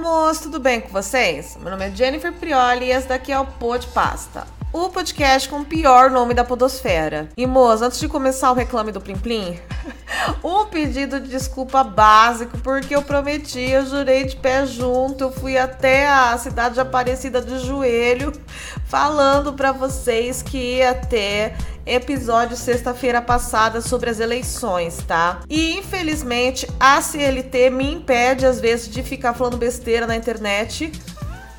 moço, tudo bem com vocês? Meu nome é Jennifer Prioli e esse daqui é o Pô de Pasta. O podcast com o pior nome da podosfera. E, moço, antes de começar o reclame do Plim Plim, um pedido de desculpa básico, porque eu prometi, eu jurei de pé junto, eu fui até a cidade de Aparecida de joelho, falando para vocês que ia ter episódio sexta-feira passada sobre as eleições, tá? E infelizmente a CLT me impede às vezes de ficar falando besteira na internet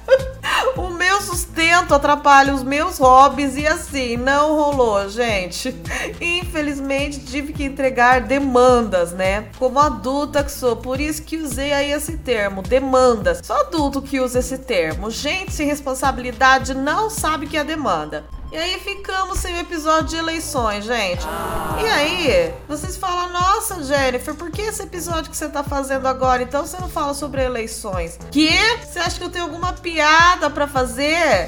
o meu sustento atrapalha os meus hobbies e assim, não rolou, gente. Infelizmente tive que entregar demandas, né? Como adulta que sou, por isso que usei aí esse termo, demandas. Só adulto que usa esse termo. Gente sem responsabilidade não sabe o que é demanda. E aí ficamos sem o episódio de eleições, gente. E aí, vocês falam, nossa, Jennifer, por que esse episódio que você tá fazendo agora? Então você não fala sobre eleições. Que? Você acha que eu tenho alguma piada para fazer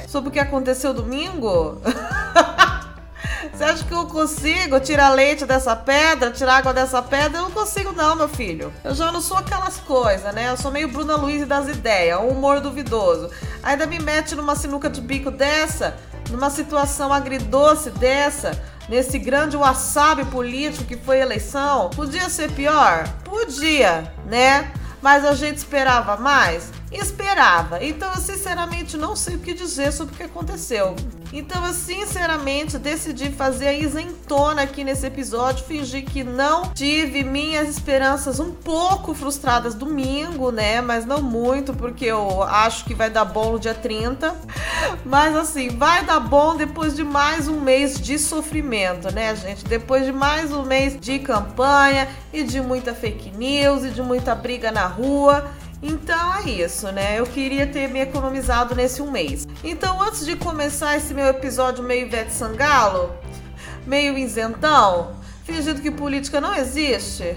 sobre o que aconteceu domingo? Você acha que eu consigo tirar leite dessa pedra, tirar água dessa pedra? Eu não consigo, não, meu filho. Eu já não sou aquelas coisas, né? Eu sou meio Bruna Luiz das ideias, um humor duvidoso. Ainda me mete numa sinuca de bico dessa numa situação agridoce dessa, nesse grande wasabi político que foi a eleição, podia ser pior? Podia, né? Mas a gente esperava mais? Esperava. Então, eu sinceramente não sei o que dizer sobre o que aconteceu. Então, eu sinceramente decidi fazer a isentona aqui nesse episódio, fingir que não tive minhas esperanças um pouco frustradas domingo, né? Mas não muito, porque eu acho que vai dar bom no dia 30. Mas assim, vai dar bom depois de mais um mês de sofrimento, né, gente? Depois de mais um mês de campanha e de muita fake news e de muita briga na rua. Então é isso, né? Eu queria ter me economizado nesse um mês. Então, antes de começar esse meu episódio meio Ivete Sangalo, meio isentão, fingindo que política não existe,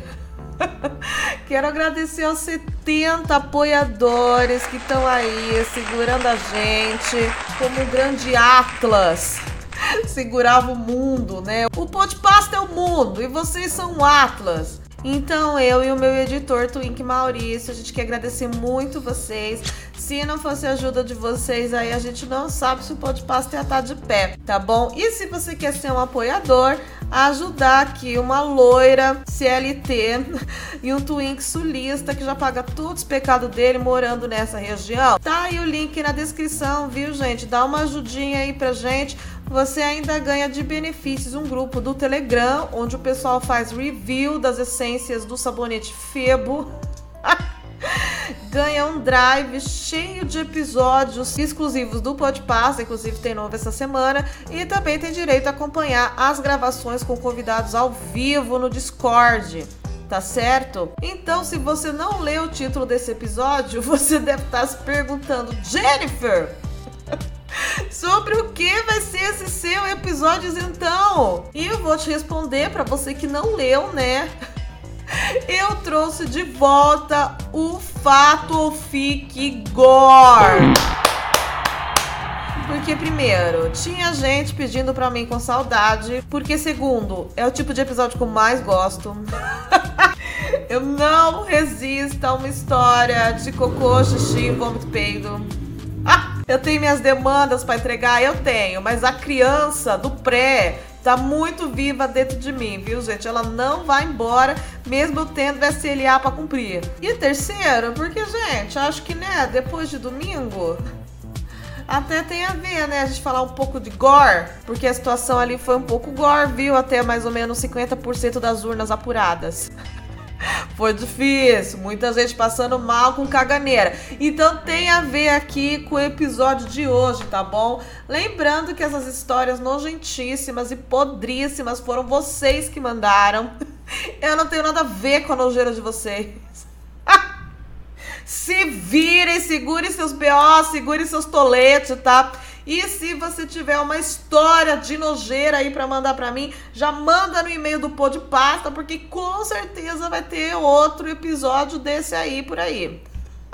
quero agradecer aos 70 apoiadores que estão aí segurando a gente como um grande Atlas segurava o mundo, né? O Podpasta é o mundo e vocês são o Atlas. Então eu e o meu editor Twink Maurício, a gente quer agradecer muito vocês. Se não fosse a ajuda de vocês, aí a gente não sabe se o Podpasta ia estar de pé, tá bom? E se você quer ser um apoiador, ajudar aqui uma loira CLT e um twink sulista que já paga todos os pecados dele morando nessa região. Tá aí o link na descrição, viu, gente? Dá uma ajudinha aí pra gente. Você ainda ganha de benefícios um grupo do Telegram, onde o pessoal faz review das essências do sabonete Febo. ganha um drive cheio de episódios exclusivos do Podpasta, inclusive tem novo essa semana, e também tem direito a acompanhar as gravações com convidados ao vivo no Discord. Tá certo? Então, se você não leu o título desse episódio, você deve estar se perguntando: Jennifer, sobre o que vai ser esse seu episódio então? E eu vou te responder para você que não leu, né? eu trouxe de volta o Fato ou Fique Gore. Porque, primeiro, tinha gente pedindo pra mim com saudade. Porque, segundo, é o tipo de episódio que eu mais gosto. eu não resisto a uma história de cocô, xixi, vômito, peido. eu tenho minhas demandas para entregar? Eu tenho, mas a criança do pré tá muito viva dentro de mim, viu, gente? Ela não vai embora, mesmo tendo SLA para cumprir. E terceiro, porque, gente, acho que, né, depois de domingo, até tem a ver, né? A gente falar um pouco de gore, porque a situação ali foi um pouco gore, viu? Até mais ou menos 50% das urnas apuradas. Foi difícil, muita gente passando mal com caganeira. Então tem a ver aqui com o episódio de hoje, tá bom? Lembrando que essas histórias nojentíssimas e podríssimas foram vocês que mandaram. Eu não tenho nada a ver com a nojeira de vocês. Se virem, segurem seus BO, segurem seus toletes, tá? E se você tiver uma história de nojeira aí para mandar para mim, já manda no e-mail do Pô de Pasta, porque com certeza vai ter outro episódio desse aí por aí.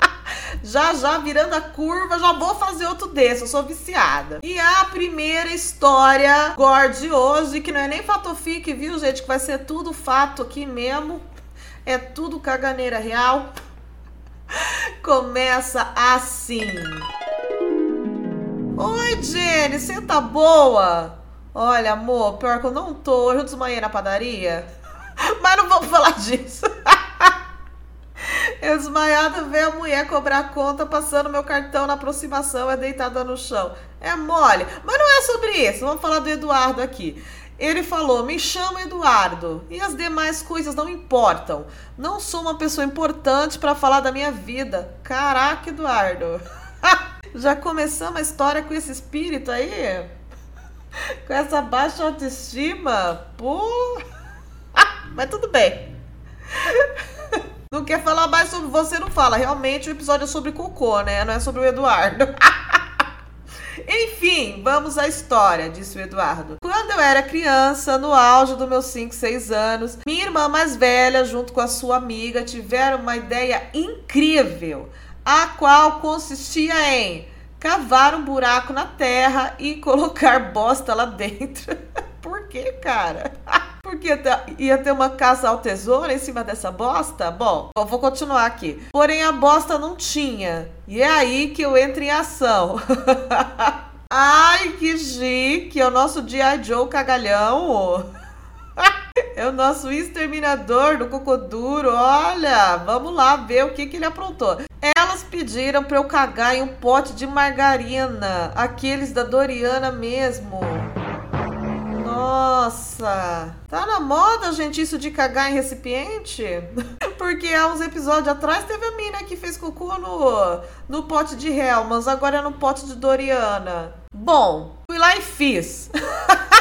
já já virando a curva, já vou fazer outro desse, eu sou viciada. E a primeira história gore de hoje, que não é nem fatofique, viu, gente? Que vai ser tudo fato aqui mesmo. É tudo caganeira real começa assim. Oi, Jenny, você tá boa? Olha, amor, pior que eu não tô. Hoje eu desmaiei na padaria. Mas não vamos falar disso. Eu desmaiada ver a mulher cobrar conta passando meu cartão na aproximação, é deitada no chão. É mole. Mas não é sobre isso. Vamos falar do Eduardo aqui. Ele falou: Me chama Eduardo. E as demais coisas não importam. Não sou uma pessoa importante para falar da minha vida. Caraca, Eduardo. Já começamos a história com esse espírito aí? Com essa baixa autoestima? Pô. Mas tudo bem. Não quer falar mais sobre você, não fala. Realmente o episódio é sobre cocô, né? Não é sobre o Eduardo. Enfim, vamos à história, disse o Eduardo. Quando eu era criança, no auge dos meus 5, 6 anos, minha irmã mais velha, junto com a sua amiga, tiveram uma ideia incrível, a qual consistia em cavar um buraco na terra e colocar bosta lá dentro. Por que, cara? Porque ia ter uma caça ao tesouro em cima dessa bosta? Bom, eu vou continuar aqui. Porém, a bosta não tinha. E é aí que eu entro em ação. Ai, que chique! É o nosso G.I. Joe cagalhão. É o nosso exterminador do cocoduro. Olha, vamos lá ver o que, que ele aprontou. Elas pediram para eu cagar em um pote de margarina, aqueles da Doriana mesmo. Nossa! Tá na moda, gente, isso de cagar em recipiente? Porque há uns episódios atrás teve a mina que fez cocô no, no pote de Helmans, agora é no pote de Doriana. Bom, fui lá e fiz.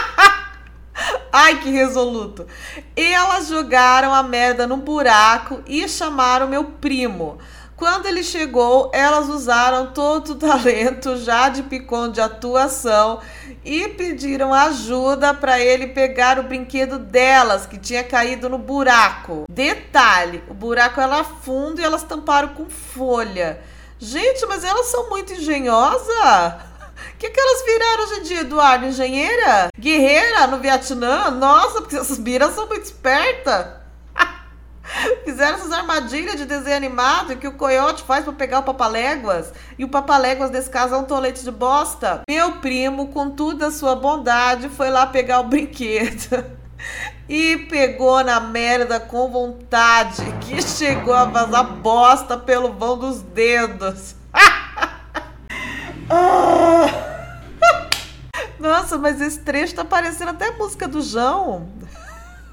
Ai, que resoluto. Elas jogaram a merda no buraco e chamaram meu primo. Quando ele chegou, elas usaram todo o talento já de picon de atuação e pediram ajuda para ele pegar o brinquedo delas que tinha caído no buraco. Detalhe: o buraco era fundo e elas tamparam com folha. Gente, mas elas são muito engenhosas. Que, que elas viraram hoje em dia, Eduardo? Engenheira? Guerreira no Vietnã? Nossa, porque essas biras são muito espertas. Fizeram essas armadilhas de desenho animado que o coiote faz para pegar o papaléguas. E o papaléguas, nesse caso, é um tolete de bosta. Meu primo, com toda a sua bondade, foi lá pegar o brinquedo. E pegou na merda com vontade, que chegou a vazar bosta pelo vão dos dedos. Nossa, mas esse trecho tá parecendo até música do João.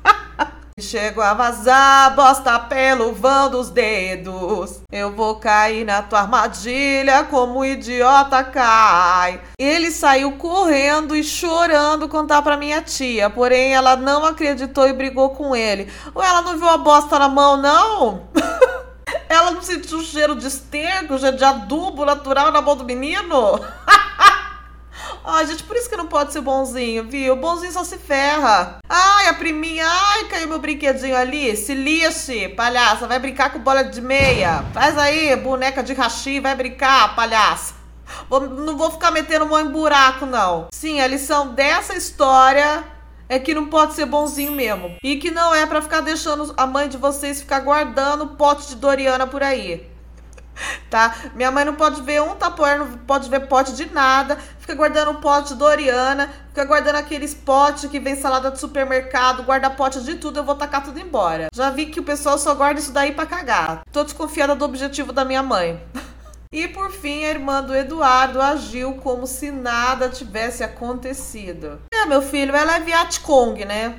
Chego a vazar, bosta pelo vão dos dedos. Eu vou cair na tua armadilha como um idiota cai. Ele saiu correndo e chorando contar pra minha tia, porém ela não acreditou e brigou com ele. Ou ela não viu a bosta na mão, não? ela não sentiu o cheiro de esterco, de adubo natural na mão do menino? Ai, gente, por isso que não pode ser bonzinho, viu? Bonzinho só se ferra. Ai, a priminha, ai, caiu meu brinquedinho ali. Se lixe, palhaça, vai brincar com bola de meia. Faz aí, boneca de rachi, vai brincar, palhaça. Vou, não vou ficar metendo mão em buraco, não. Sim, a lição dessa história é que não pode ser bonzinho mesmo. E que não é para ficar deixando a mãe de vocês ficar guardando pote de Doriana por aí tá? Minha mãe não pode ver um tapoer, não pode ver pote de nada, fica guardando um pote Doriana, fica guardando aqueles potes que vem salada de supermercado, guarda pote de tudo, eu vou tacar tudo embora. Já vi que o pessoal só guarda isso daí para cagar. Tô desconfiada do objetivo da minha mãe. E por fim, a irmã do Eduardo agiu como se nada tivesse acontecido. É, meu filho, ela é Vietcong, né?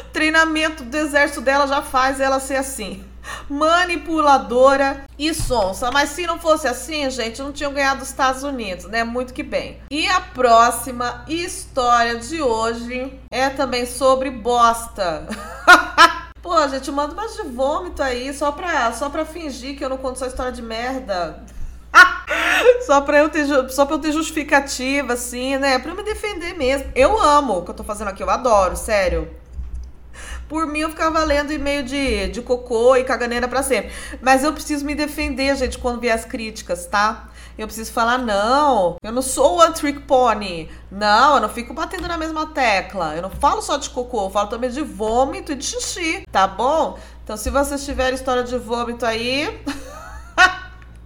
O treinamento do exército dela já faz ela ser assim manipuladora e sonsa. Mas se não fosse assim, gente, não tinham ganhado os Estados Unidos, né? Muito que bem. E a próxima história de hoje é também sobre bosta. Pô, gente, manda umas de vômito aí, só pra, só pra fingir que eu não conto só história de merda. só pra, eu ter, só pra eu ter justificativa, assim, né? Pra eu me defender mesmo. Eu amo o que eu tô fazendo aqui, eu adoro, sério. Por mim, eu ficava lendo e-mail de, de cocô e caganeira para sempre. Mas eu preciso me defender, gente, quando vier as críticas, tá? Eu preciso falar, não, eu não sou one trick pony. Não, eu não fico batendo na mesma tecla. Eu não falo só de cocô, eu falo também de vômito e de xixi, tá bom? Então, se vocês tiverem história de vômito aí.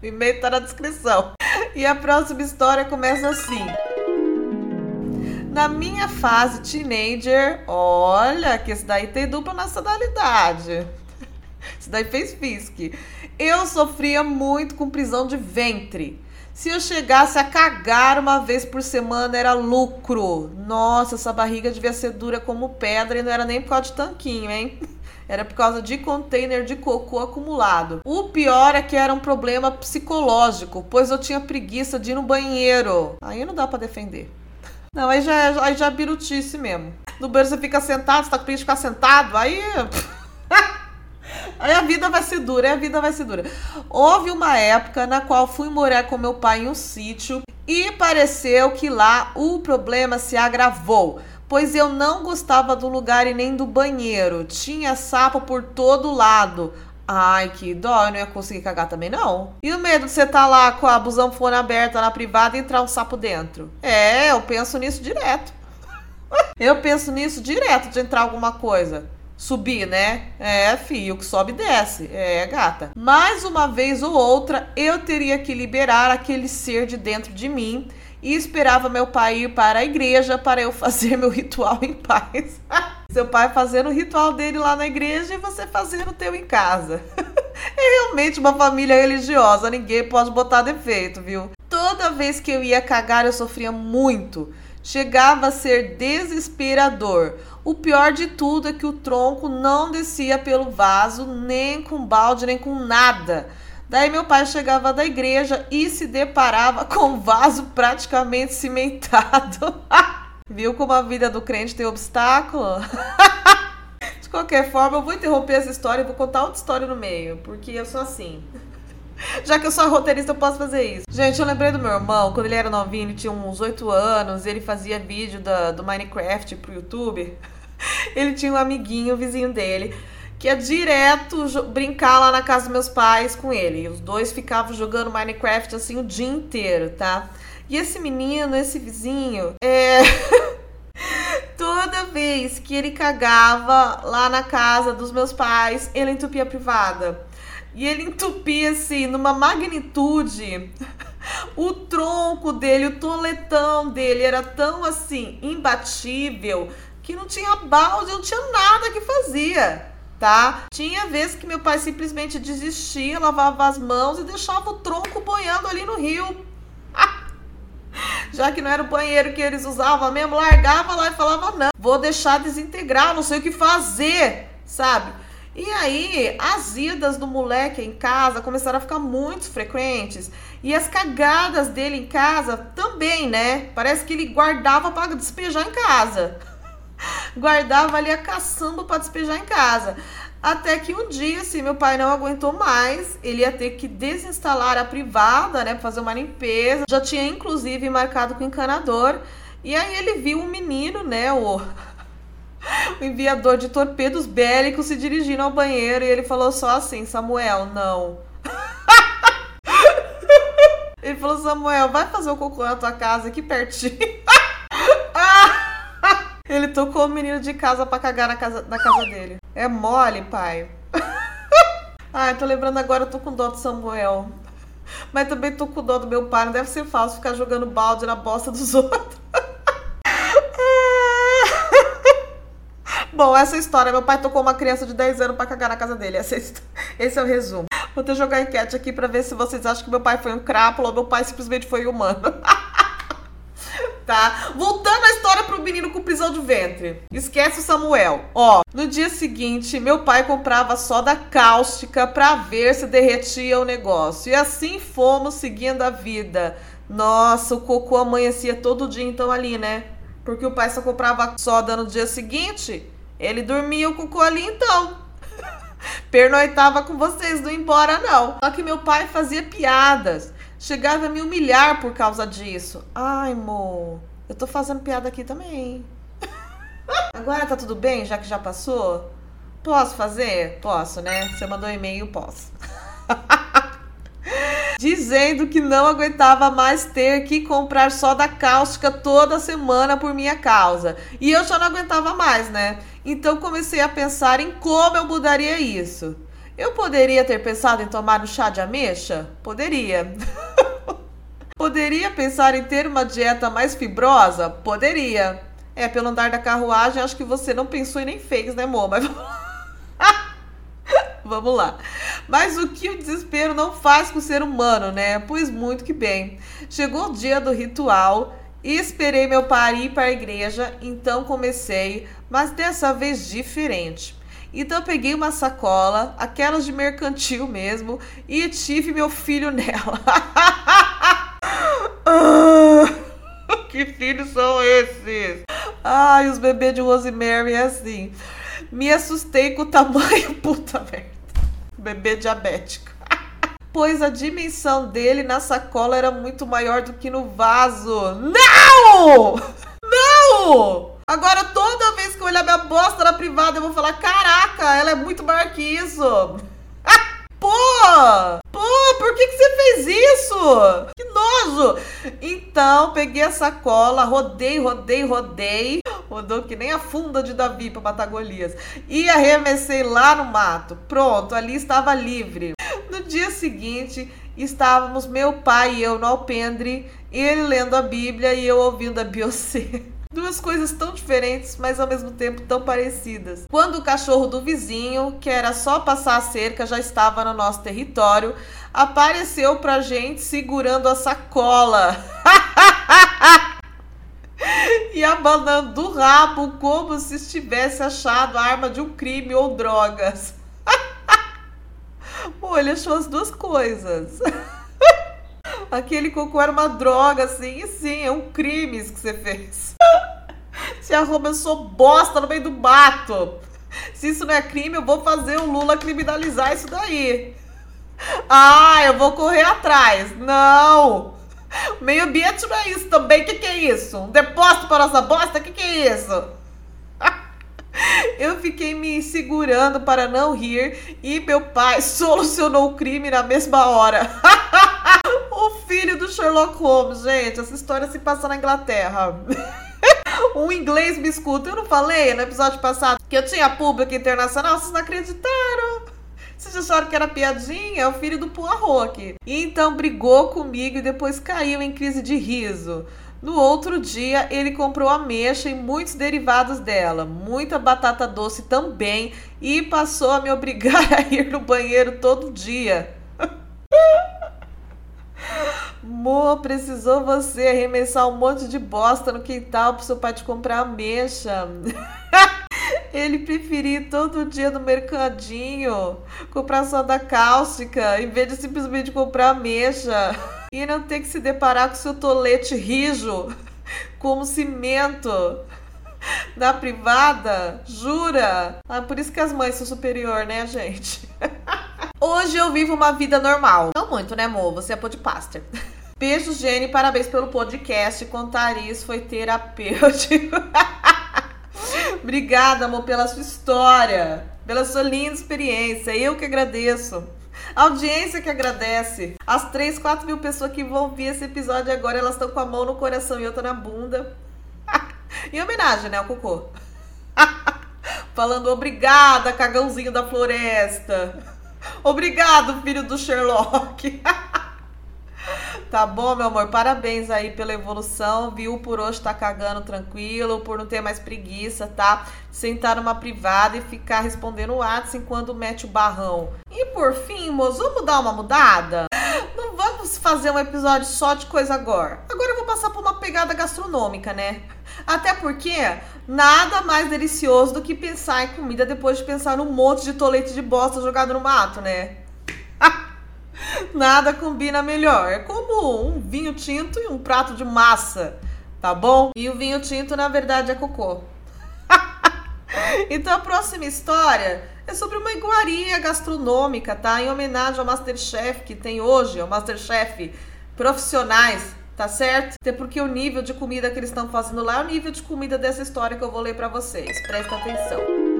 O e-mail tá na descrição. E a próxima história começa assim. Na minha fase teenager, olha que esse daí tem dupla nacionalidade. Isso daí fez fisque. Eu sofria muito com prisão de ventre. Se eu chegasse a cagar uma vez por semana, era lucro. Nossa, essa barriga devia ser dura como pedra e não era nem por causa de tanquinho, hein? Era por causa de container de cocô acumulado. O pior é que era um problema psicológico, pois eu tinha preguiça de ir no banheiro. Aí não dá para defender. Não, aí já, é, aí já é birutice mesmo. No banheiro você fica sentado, você tá com preguiça de ficar sentado, aí. Aí a vida vai ser dura, aí a vida vai ser dura. Houve uma época na qual fui morar com meu pai em um sítio e pareceu que lá o problema se agravou, pois eu não gostava do lugar e nem do banheiro. Tinha sapo por todo lado. Ai, que dó, eu não ia conseguir cagar também, não. E o medo de você estar tá lá com a busanfona aberta na privada e entrar um sapo dentro? É, eu penso nisso direto. eu penso nisso direto de entrar alguma coisa subir, né? É, filho, que sobe desce. É, gata. Mais uma vez ou outra, eu teria que liberar aquele ser de dentro de mim e esperava meu pai ir para a igreja para eu fazer meu ritual em paz. Seu pai fazendo o ritual dele lá na igreja e você fazendo o teu em casa. é realmente uma família religiosa, ninguém pode botar defeito, viu? Toda vez que eu ia cagar, eu sofria muito. Chegava a ser desesperador. O pior de tudo é que o tronco não descia pelo vaso, nem com balde, nem com nada. Daí meu pai chegava da igreja e se deparava com o vaso praticamente cimentado. Viu como a vida do crente tem obstáculo? De qualquer forma, eu vou interromper essa história e vou contar outra história no meio, porque eu sou assim. Já que eu sou roteirista, eu posso fazer isso. Gente, eu lembrei do meu irmão, quando ele era novinho, ele tinha uns 8 anos, ele fazia vídeo do Minecraft pro YouTube. Ele tinha um amiguinho, um vizinho dele, que ia direto brincar lá na casa dos meus pais com ele. E os dois ficavam jogando Minecraft assim o dia inteiro, tá? E esse menino, esse vizinho, é. Toda vez que ele cagava lá na casa dos meus pais, ele entupia a privada. E ele entupia assim, numa magnitude. O tronco dele, o toletão dele era tão assim, imbatível, que não tinha balde, não tinha nada que fazia, tá? Tinha vezes que meu pai simplesmente desistia, lavava as mãos e deixava o tronco boiando ali no rio. Já que não era o banheiro que eles usavam mesmo, largava lá e falava: não, vou deixar desintegrar, não sei o que fazer, sabe? E aí, as idas do moleque em casa começaram a ficar muito frequentes. E as cagadas dele em casa também, né? Parece que ele guardava para despejar em casa. guardava ali a caçamba para despejar em casa. Até que um dia, assim, meu pai não aguentou mais, ele ia ter que desinstalar a privada, né, fazer uma limpeza. Já tinha inclusive marcado com o encanador. E aí ele viu um menino, né, o o enviador de torpedos bélicos se dirigindo ao banheiro e ele falou só assim: Samuel, não. ele falou: Samuel, vai fazer o cocô na tua casa aqui pertinho. Tocou o menino de casa pra cagar na casa, na casa dele. É mole, pai. Ai, tô lembrando agora, tô com dó do Samuel. Mas também tô com dó do meu pai. Não deve ser fácil ficar jogando balde na bosta dos outros. Bom, essa história, meu pai tocou uma criança de 10 anos para cagar na casa dele. Essa, esse é o resumo. Vou ter jogar enquete aqui para ver se vocês acham que meu pai foi um crápula ou meu pai simplesmente foi humano. tá? Voltando a história pro menino com prisão de ventre. Esquece o Samuel. Ó, no dia seguinte, meu pai comprava soda cáustica pra ver se derretia o negócio. E assim fomos seguindo a vida. Nossa, o cocô amanhecia todo dia então ali, né? Porque o pai só comprava soda no dia seguinte. Ele dormia o colinho então. Pernoitava com vocês, não embora não. Só que meu pai fazia piadas. Chegava a me humilhar por causa disso. Ai, mo, eu tô fazendo piada aqui também. Agora tá tudo bem, já que já passou? Posso fazer? Posso, né? Você mandou e-mail, posso. dizendo que não aguentava mais ter que comprar soda cáustica toda semana por minha causa. E eu já não aguentava mais, né? Então comecei a pensar em como eu mudaria isso. Eu poderia ter pensado em tomar um chá de ameixa? Poderia. Poderia pensar em ter uma dieta mais fibrosa? Poderia. É, pelo andar da carruagem, acho que você não pensou e nem fez, né, amor? Mas vamos lá. Mas o que o desespero não faz com o ser humano, né? Pois muito que bem. Chegou o dia do ritual e esperei meu pai ir para a igreja, então comecei, mas dessa vez diferente. Então peguei uma sacola, aquelas de mercantil mesmo, e tive meu filho nela. Ah, que filhos são esses? Ai, os bebês de Rosemary é assim. Me assustei com o tamanho, puta merda. Bebê diabético. Pois a dimensão dele na sacola era muito maior do que no vaso. Não! Não! Agora toda vez que eu olhar minha bosta na privada, eu vou falar: caraca, ela é muito maior que isso. Pô! Pô, por que, que você fez isso? Que nojo! Então, peguei a sacola, rodei, rodei, rodei. Rodou que nem a funda de Davi para matar Golias. E arremessei lá no mato. Pronto, ali estava livre. No dia seguinte, estávamos meu pai e eu no alpendre, ele lendo a Bíblia e eu ouvindo a Beyoncé. Duas coisas tão diferentes, mas ao mesmo tempo tão parecidas. Quando o cachorro do vizinho, que era só passar a cerca, já estava no nosso território, apareceu pra gente segurando a sacola. e abanando o rabo como se estivesse achado a arma de um crime ou drogas. Pô, ele achou as duas coisas. Aquele cocô era uma droga, assim, e sim, é um crime isso que você fez. Se arruma, eu sou bosta no meio do mato. Se isso não é crime, eu vou fazer o Lula criminalizar isso daí. Ah, eu vou correr atrás. Não! Meio ambiente não é isso também. O que, que é isso? Um depósito para nossa bosta? O que, que é isso? Eu fiquei me segurando para não rir e meu pai solucionou o crime na mesma hora. o filho do Sherlock Holmes, gente. Essa história se passa na Inglaterra. um inglês me escuta. Eu não falei no episódio passado que eu tinha público internacional? Vocês não acreditaram? Vocês acharam que era piadinha? É o filho do Poirot aqui. E então brigou comigo e depois caiu em crise de riso. No outro dia, ele comprou ameixa e muitos derivados dela, muita batata doce também, e passou a me obrigar a ir no banheiro todo dia. Mo, precisou você arremessar um monte de bosta no quintal pro seu pai te comprar ameixa. Ele preferia ir todo dia no mercadinho, comprar soda cáustica, em vez de simplesmente comprar ameixa. E não ter que se deparar com seu tolete rijo, como cimento. Na privada? Jura? Ah, por isso que as mães são superior, né, gente? Hoje eu vivo uma vida normal. Não muito, né, amor? Você é podcaster. Beijo, Jenny. Parabéns pelo podcast. Contar isso foi terapêutico. Obrigada, amor, pela sua história, pela sua linda experiência. Eu que agradeço. A audiência que agradece. As 3, 4 mil pessoas que vão ouvir esse episódio agora, elas estão com a mão no coração e outra na bunda. em homenagem, né, ao cocô. Falando obrigada, cagãozinho da floresta. Obrigado, filho do Sherlock. Tá bom, meu amor? Parabéns aí pela evolução, viu? Por hoje tá cagando tranquilo, por não ter mais preguiça, tá? Sentar numa privada e ficar respondendo o WhatsApp enquanto mete o barrão. E por fim, moço, vamos dar uma mudada? Não vamos fazer um episódio só de coisa agora. Agora eu vou passar por uma pegada gastronômica, né? Até porque nada mais delicioso do que pensar em comida depois de pensar num monte de tolete de bosta jogado no mato, né? Nada combina melhor. É como um vinho tinto e um prato de massa, tá bom? E o vinho tinto, na verdade, é cocô. então a próxima história é sobre uma iguaria gastronômica, tá? Em homenagem ao Masterchef que tem hoje, ao Masterchef profissionais, tá certo? Até porque o nível de comida que eles estão fazendo lá é o nível de comida dessa história que eu vou ler para vocês. Presta atenção.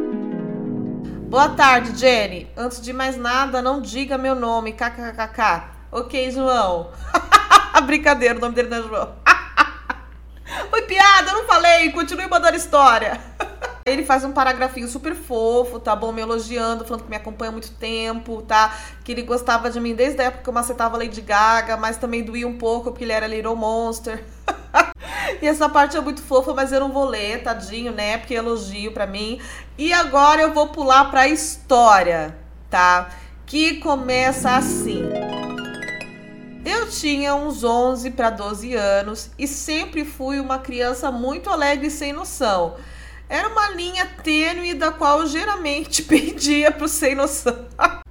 Boa tarde, Jenny. Antes de mais nada, não diga meu nome, kkkk. Ok, João. Brincadeira, o nome dele não é João. Foi piada, eu não falei. Continue mandando história. Ele faz um paragrafinho super fofo, tá bom? Me elogiando, falando que me acompanha há muito tempo, tá? Que ele gostava de mim desde a época que eu macetava Lady Gaga, mas também doía um pouco porque ele era Little Monster. E essa parte é muito fofa, mas eu não vou ler, tadinho, né? Porque é elogio pra mim. E agora eu vou pular pra história, tá? Que começa assim. Eu tinha uns 11 para 12 anos e sempre fui uma criança muito alegre e sem noção. Era uma linha tênue da qual eu geralmente pedia pro sem noção.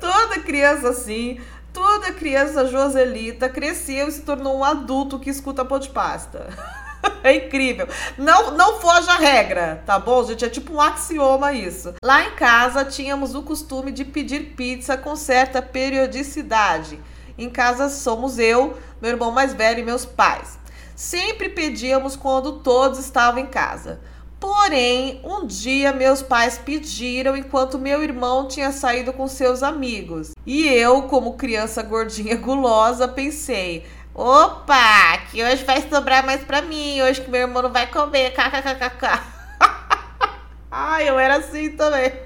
toda criança assim, toda criança Joselita cresceu e se tornou um adulto que escuta pão de pasta. É incrível. Não, não foge a regra, tá bom, gente? É tipo um axioma isso. Lá em casa tínhamos o costume de pedir pizza com certa periodicidade. Em casa somos eu, meu irmão mais velho e meus pais. Sempre pedíamos quando todos estavam em casa. Porém, um dia meus pais pediram enquanto meu irmão tinha saído com seus amigos. E eu, como criança gordinha gulosa, pensei: opa, que hoje vai sobrar mais pra mim, hoje que meu irmão não vai comer, kkkk. Ai, eu era assim também.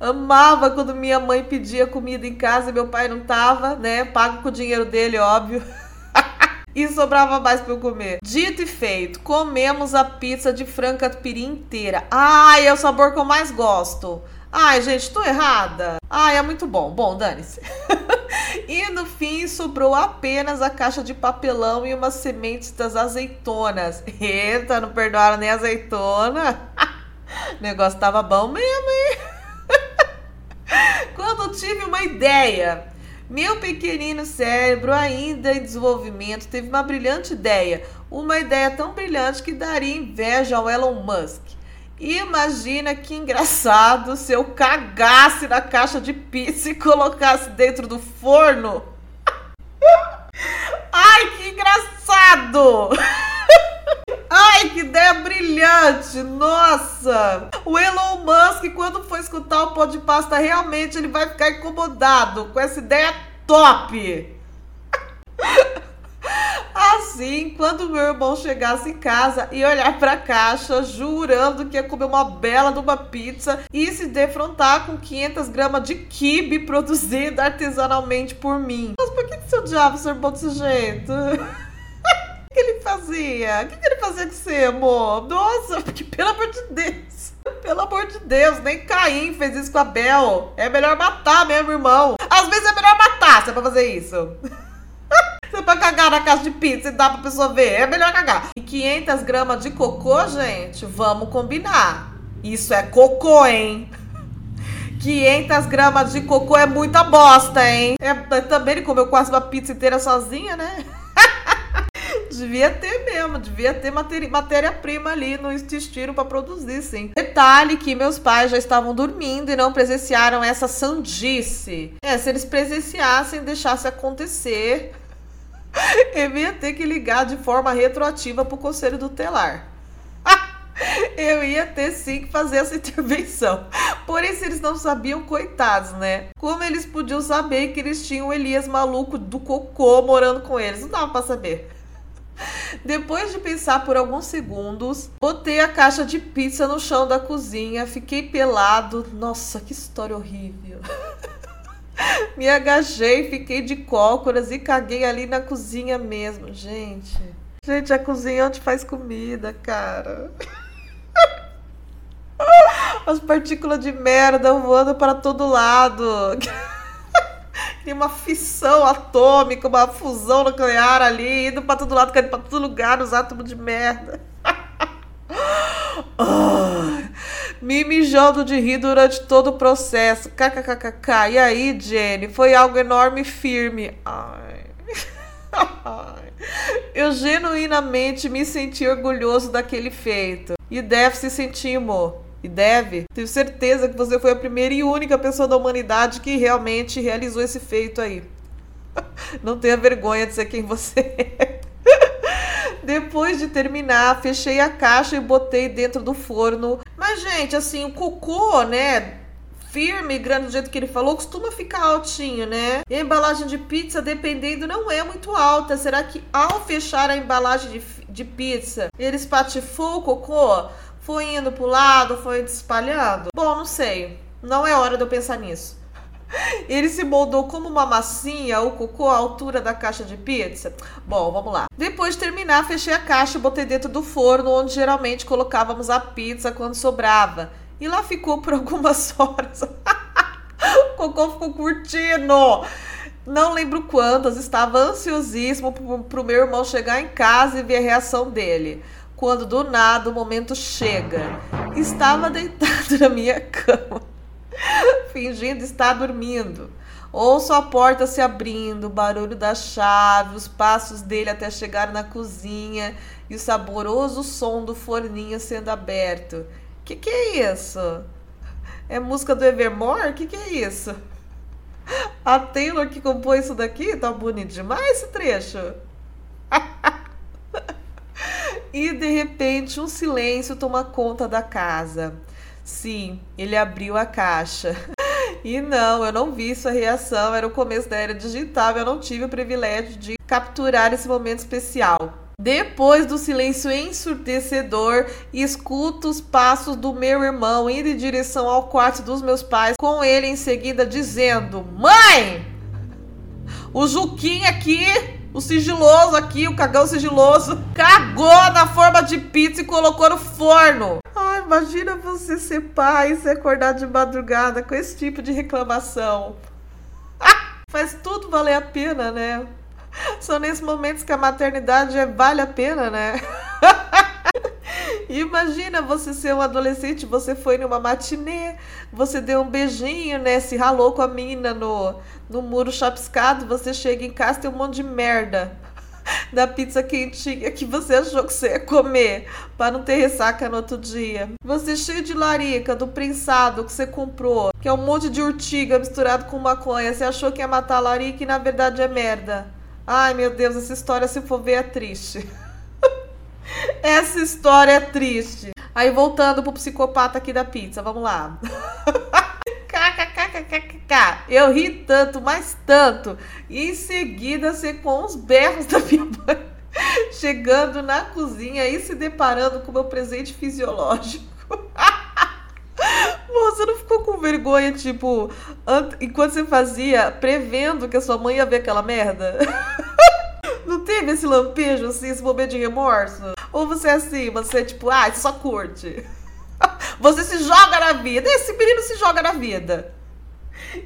Amava quando minha mãe pedia comida em casa e meu pai não tava, né? Pago com o dinheiro dele, óbvio. E sobrava mais para eu comer. Dito e feito, comemos a pizza de franca piri inteira. Ai, é o sabor que eu mais gosto. Ai, gente, tô errada. Ai, é muito bom. Bom, dane-se. e no fim sobrou apenas a caixa de papelão e umas sementes das azeitonas. Eita, não perdoaram nem azeitona. o negócio tava bom mesmo, hein? Quando tive uma ideia, meu pequenino cérebro, ainda em desenvolvimento, teve uma brilhante ideia. Uma ideia tão brilhante que daria inveja ao Elon Musk. Imagina que engraçado se eu cagasse na caixa de pizza e colocasse dentro do forno. Ai, que engraçado! Ai, que ideia brilhante! Nossa! O Elon Musk, quando for escutar o pó de pasta, realmente ele vai ficar incomodado com essa ideia top! Assim, quando meu irmão chegasse em casa e olhar para a caixa, jurando que ia comer uma bela de uma pizza e se defrontar com 500 gramas de kibe produzido artesanalmente por mim. Mas por que, que seu diabo ser bom desse jeito? Que ele fazia? O que, que ele fazia com você, amor? Nossa, porque pelo amor de Deus. Pelo amor de Deus, nem Caim fez isso com a Bel. É melhor matar mesmo, irmão. Às vezes é melhor matar se é pra fazer isso. Você pode cagar na casa de pizza e dá pra pessoa ver. É melhor cagar. E 500 gramas de cocô, gente, vamos combinar. Isso é cocô, hein? 500 gramas de cocô é muita bosta, hein? É, também ele comeu quase uma pizza inteira sozinha, né? Devia ter mesmo, devia ter matéria-prima ali no intestino para produzir, sim. Detalhe que meus pais já estavam dormindo e não presenciaram essa sandice. É, se eles presenciassem, deixasse acontecer, eu ia ter que ligar de forma retroativa pro conselho tutelar. Eu ia ter sim que fazer essa intervenção. Por isso eles não sabiam, coitados, né? Como eles podiam saber que eles tinham o Elias maluco do cocô morando com eles? Não dava pra saber. Depois de pensar por alguns segundos, botei a caixa de pizza no chão da cozinha, fiquei pelado. Nossa, que história horrível. Me agachei, fiquei de cócoras e caguei ali na cozinha mesmo, gente. Gente, a cozinha é onde faz comida, cara. As partículas de merda voando para todo lado. Tem uma fissão atômica, uma fusão nuclear ali, indo pra todo lado, caindo pra todo lugar, os átomos de merda. me mijando de rir durante todo o processo. KKKKK. E aí, Jenny? Foi algo enorme e firme. Ai. Eu genuinamente me senti orgulhoso daquele feito. E deve se sentir, amor e deve, tenho certeza que você foi a primeira e única pessoa da humanidade que realmente realizou esse feito aí. Não tenha vergonha de ser quem você é. Depois de terminar, fechei a caixa e botei dentro do forno. Mas, gente, assim, o cocô, né? Firme, grande do jeito que ele falou, costuma ficar altinho, né? E a embalagem de pizza, dependendo, não é muito alta. Será que ao fechar a embalagem de, de pizza, ele espatifou o cocô, foi indo pro lado, foi espalhando? Bom, não sei. Não é hora de eu pensar nisso. Ele se moldou como uma massinha, o cocô à altura da caixa de pizza? Bom, vamos lá. Depois de terminar, fechei a caixa e botei dentro do forno, onde geralmente colocávamos a pizza quando sobrava. E lá ficou por algumas horas. o cocô ficou curtindo. Não lembro quantas, estava ansiosíssimo para o meu irmão chegar em casa e ver a reação dele. Quando do nada o momento chega. Estava deitado na minha cama fingindo estar dormindo. Ouço a porta se abrindo, o barulho da chave, os passos dele até chegar na cozinha e o saboroso som do forninho sendo aberto. Que que é isso? É música do Evermore? Que que é isso? A Taylor que compôs isso daqui? Tá bonito demais esse trecho. e de repente um silêncio toma conta da casa. Sim, ele abriu a caixa. E não, eu não vi sua reação, era o começo da era digital, eu não tive o privilégio de capturar esse momento especial. Depois do silêncio ensurdecedor, escuto os passos do meu irmão indo em direção ao quarto dos meus pais, com ele em seguida dizendo: Mãe! O Juquinha aqui, o sigiloso aqui, o cagão sigiloso, cagou na forma de pizza e colocou no forno imagina você ser pai e se acordar de madrugada com esse tipo de reclamação. Faz tudo valer a pena, né? São nesses momentos que a maternidade vale a pena, né? Imagina você ser um adolescente, você foi numa matinê, você deu um beijinho, né? Se ralou com a mina no, no muro chapiscado, você chega em casa tem um monte de merda da pizza quentinha que você achou que você ia comer para não ter ressaca no outro dia. Você cheio de larica do prensado que você comprou, que é um monte de urtiga misturado com maconha. Você achou que ia matar a larica e na verdade é merda. Ai meu Deus, essa história se for ver é triste. essa história é triste. Aí voltando pro psicopata aqui da pizza, vamos lá. kkkk. Eu ri tanto, mas tanto. E em seguida, você com os berros da minha mãe chegando na cozinha e se deparando com o meu presente fisiológico. Você não ficou com vergonha, tipo, enquanto você fazia, prevendo que a sua mãe ia ver aquela merda? Não teve esse lampejo, assim, esse momento de remorso? Ou você é assim, você é tipo, ah, só curte? Você se joga na vida. Esse menino se joga na vida.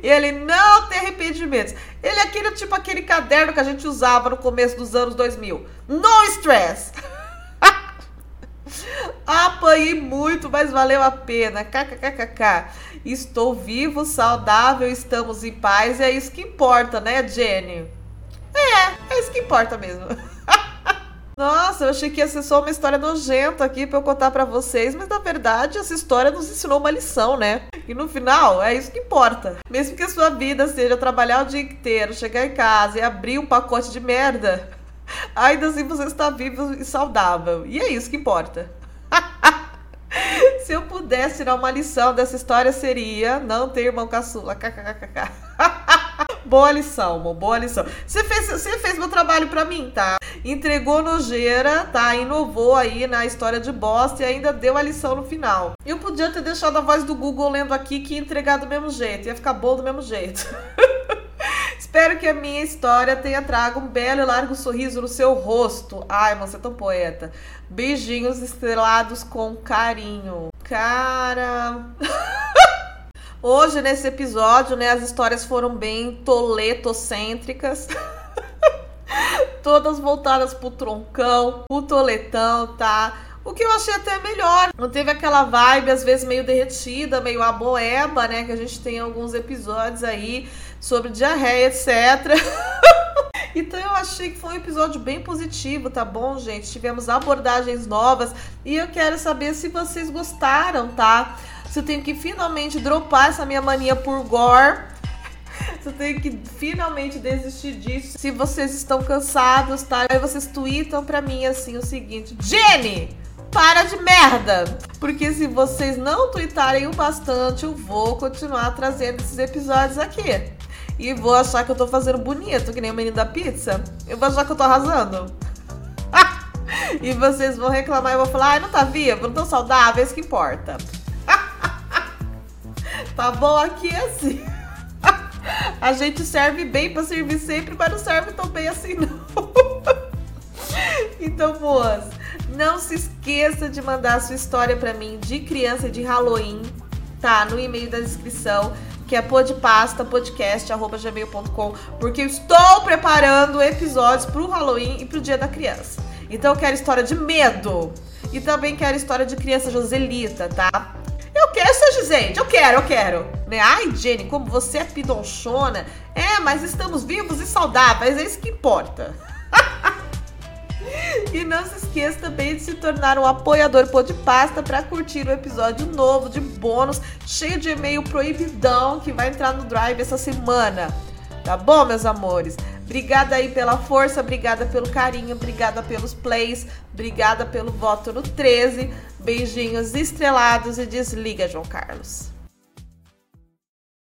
Ele não tem arrependimentos. Ele é aquele tipo aquele caderno que a gente usava no começo dos anos 2000. No stress. Apanhei muito, mas valeu a pena. KKKKK. Estou vivo, saudável, estamos em paz. E é isso que importa, né, Jenny? É, é isso que importa mesmo. Nossa, eu achei que ia ser só uma história nojenta aqui para eu contar para vocês, mas na verdade essa história nos ensinou uma lição, né? E no final é isso que importa. Mesmo que a sua vida seja trabalhar o dia inteiro, chegar em casa e abrir um pacote de merda, ainda assim você está vivo e saudável. E é isso que importa. Se eu pudesse tirar uma lição dessa história seria não ter irmão caçula. KKKK. Boa lição, amor, boa lição. Você fez, você fez meu trabalho para mim, tá? Entregou nojeira, tá? Inovou aí na história de bosta e ainda deu a lição no final. Eu podia ter deixado a voz do Google lendo aqui que ia entregar do mesmo jeito, ia ficar bom do mesmo jeito. Espero que a minha história tenha trago um belo e largo sorriso no seu rosto. Ai, você é tão poeta. Beijinhos estrelados com carinho. Cara. Hoje, nesse episódio, né, as histórias foram bem toletocêntricas. Todas voltadas pro troncão, pro toletão, tá? O que eu achei até melhor. Não teve aquela vibe, às vezes, meio derretida, meio aboeba, né? Que a gente tem alguns episódios aí sobre diarreia, etc. Então eu achei que foi um episódio bem positivo, tá bom, gente? Tivemos abordagens novas e eu quero saber se vocês gostaram, tá? Se eu tenho que finalmente dropar essa minha mania por gore. Eu tenho que finalmente desistir disso. Se vocês estão cansados, tá? Aí vocês tweetam pra mim assim o seguinte: Jenny! Para de merda! Porque se vocês não tweetarem o bastante, eu vou continuar trazendo esses episódios aqui e vou achar que eu tô fazendo bonito, que nem o menino da pizza. Eu vou achar que eu tô arrasando. e vocês vão reclamar e vão falar, ai, não tá vivo, não tão saudável, isso que importa. Tá bom aqui assim. A gente serve bem para servir sempre, mas não serve tão bem assim não. Então, boas, não se esqueça de mandar a sua história para mim de criança de Halloween, tá? No e-mail da descrição, que é podpasta podcast@gmail.com, porque eu estou preparando episódios pro Halloween e pro Dia da Criança. Então eu quero história de medo e também quero história de criança Joselita, tá? Eu quero, seu Gisele, eu quero, eu quero. Né? Ai, Jenny, como você é pidonchona. É, mas estamos vivos e saudáveis, é isso que importa. E não se esqueça também de se tornar um apoiador Podpasta para curtir o episódio novo de bônus, cheio de e-mail proibidão que vai entrar no Drive essa semana. Tá bom, meus amores? Obrigada aí pela força, obrigada pelo carinho, obrigada pelos plays, obrigada pelo voto no 13. Beijinhos estrelados e desliga, João Carlos.